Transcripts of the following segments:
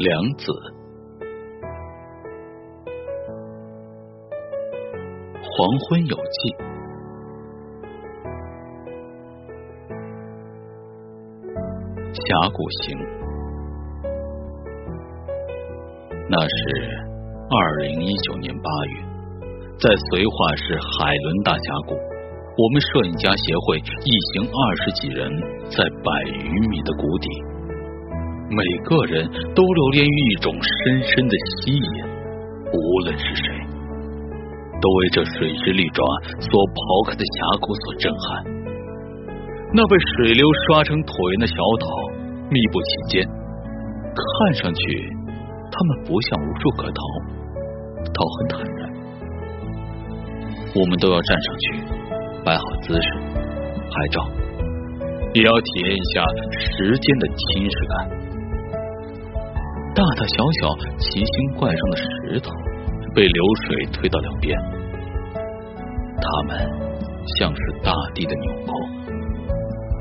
梁子，黄昏有迹，峡谷行。那是二零一九年八月，在绥化市海伦大峡谷，我们摄影家协会一行二十几人，在百余米的谷底。每个人都留恋于一种深深的吸引，无论是谁，都为这水之利爪所刨开的峡谷所震撼。那被水流刷成椭圆的小岛，密布其间，看上去他们不像无处可逃，倒很坦然。我们都要站上去，摆好姿势，拍照，也要体验一下时间的侵蚀感。大大小小、奇形怪状的石头被流水推到两边，它们像是大地的纽扣，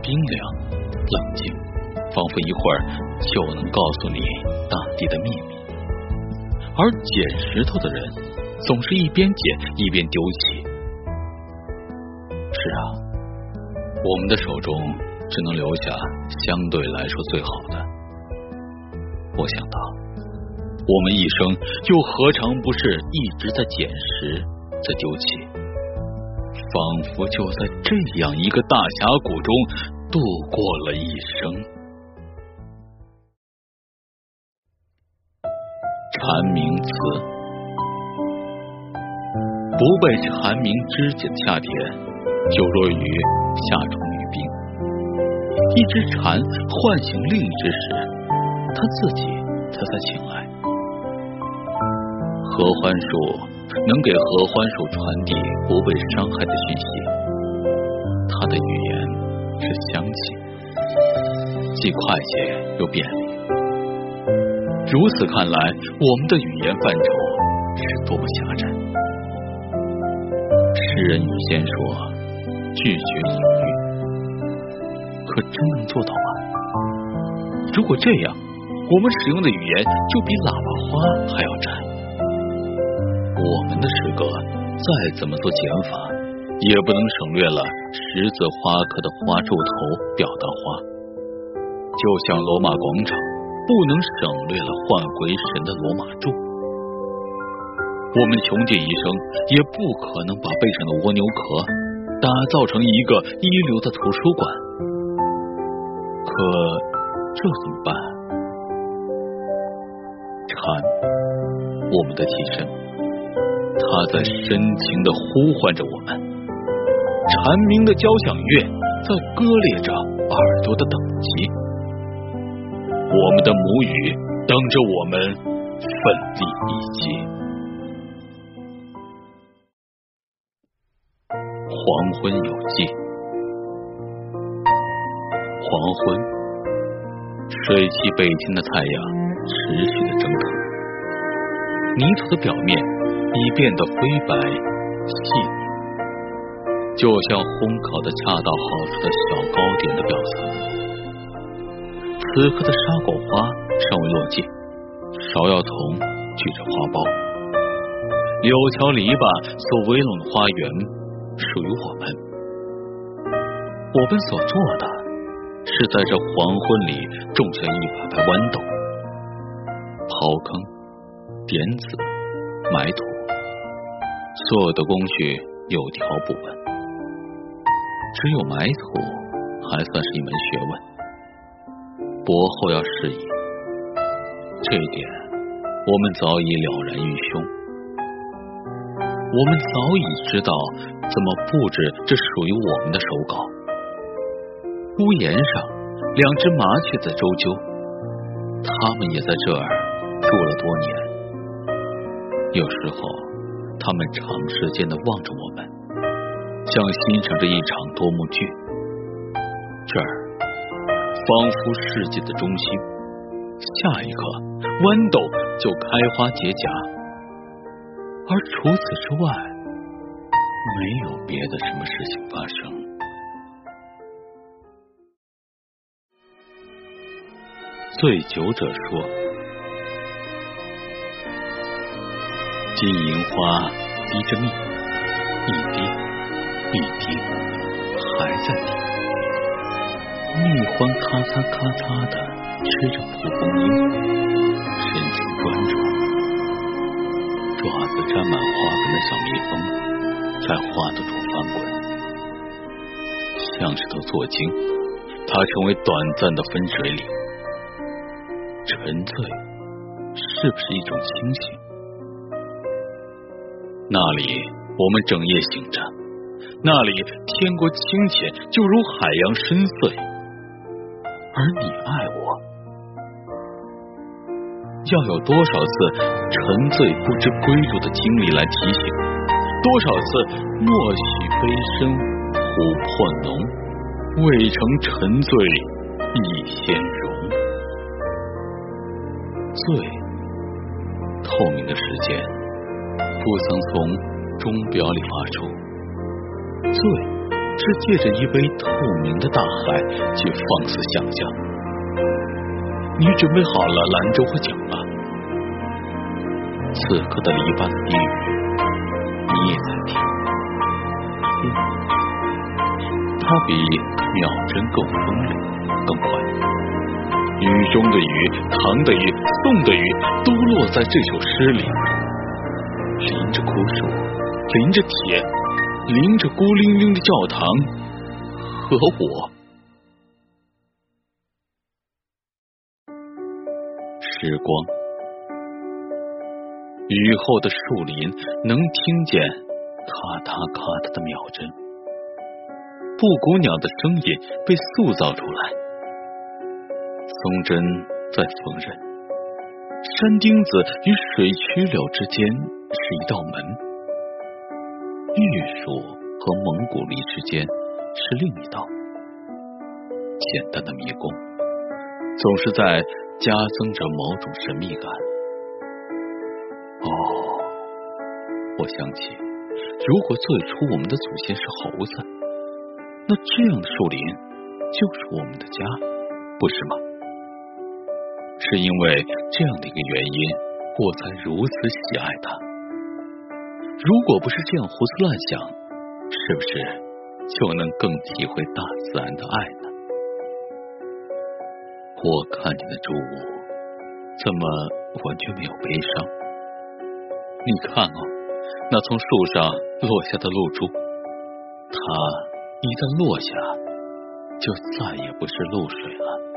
冰凉、冷静，仿佛一会儿就能告诉你大地的秘密。而捡石头的人总是一边捡一边丢弃。是啊，我们的手中只能留下相对来说最好的。我想到，我们一生又何尝不是一直在捡拾、在丢弃？仿佛就在这样一个大峡谷中度过了一生。蝉鸣词，不被蝉鸣肢解的夏天，就落于夏虫语冰。一只蝉唤醒另一只时。他自己他才醒来。合欢树能给合欢树传递不被伤害的讯息，它的语言是香气，既快捷又便利。如此看来，我们的语言范畴是多么狭窄。诗人语先说拒绝隐喻，可真能做到吗？如果这样，我们使用的语言就比喇叭花还要窄。我们的诗歌再怎么做减法，也不能省略了十字花科的花柱头表达花，就像罗马广场不能省略了唤回神的罗马柱。我们穷尽一生，也不可能把背上的蜗牛壳打造成一个一流的图书馆。可这怎么办？蝉，我们的替身，它在深情的呼唤着我们。蝉鸣的交响乐在割裂着耳朵的等级。我们的母语等着我们奋力一击。黄昏有迹，黄昏，水汽北天的太阳。持续的蒸腾，泥土的表面已变得灰白细腻，就像烘烤的恰到好处的小糕点的表层。此刻的沙果花尚未落尽，芍药丛举着花苞，柳桥篱笆所围拢的花园属于我们。我们所做的，是在这黄昏里种下一排排豌豆。刨坑、点子、埋土，所有的工序有条不紊。只有埋土还算是一门学问，薄厚要适宜。这一点我们早已了然于胸。我们早已知道怎么布置这属于我们的手稿。屋檐上两只麻雀在周啾，它们也在这儿。住了多年，有时候他们长时间的望着我们，像欣赏着一场多幕剧。这儿仿佛世界的中心，下一刻豌豆就开花结荚，而除此之外，没有别的什么事情发生。醉酒者说。金银花滴着蜜，一滴一滴还在滴。蜜獾咔嚓咔嚓的吃着蒲公英，神情专注。爪子沾满花粉的小蜜蜂在花朵中翻滚，像是头坐精，它成为短暂的分水岭。沉醉是不是一种清醒？那里我们整夜醒着，那里天国清浅，就如海洋深邃。而你爱我，要有多少次沉醉不知归路的经历来提醒？多少次默许悲声琥珀浓，未成沉醉亦先融。醉，透明的时间。不曾从钟表里发出，醉是借着一杯透明的大海去放肆想象。你准备好了兰州和酒吗？此刻的篱笆的低语，你也在听。它比秒针更锋利，更快。雨中的雨，糖的雨，送的雨，都落在这首诗里。淋着枯树，淋着铁，淋着孤零零的教堂和我。时光，雨后的树林能听见咔嗒咔嗒的秒针，布谷鸟的声音被塑造出来，松针在缝纫，山钉子与水曲柳之间。是一道门，玉树和蒙古梨之间是另一道。简单的迷宫，总是在加增着某种神秘感。哦，我想起，如果最初我们的祖先是猴子，那这样的树林就是我们的家，不是吗？是因为这样的一个原因，我才如此喜爱它。如果不是这样胡思乱想，是不是就能更体会大自然的爱呢？我看见的朱雾，怎么完全没有悲伤？你看哦，那从树上落下的露珠，它一旦落下，就再也不是露水了。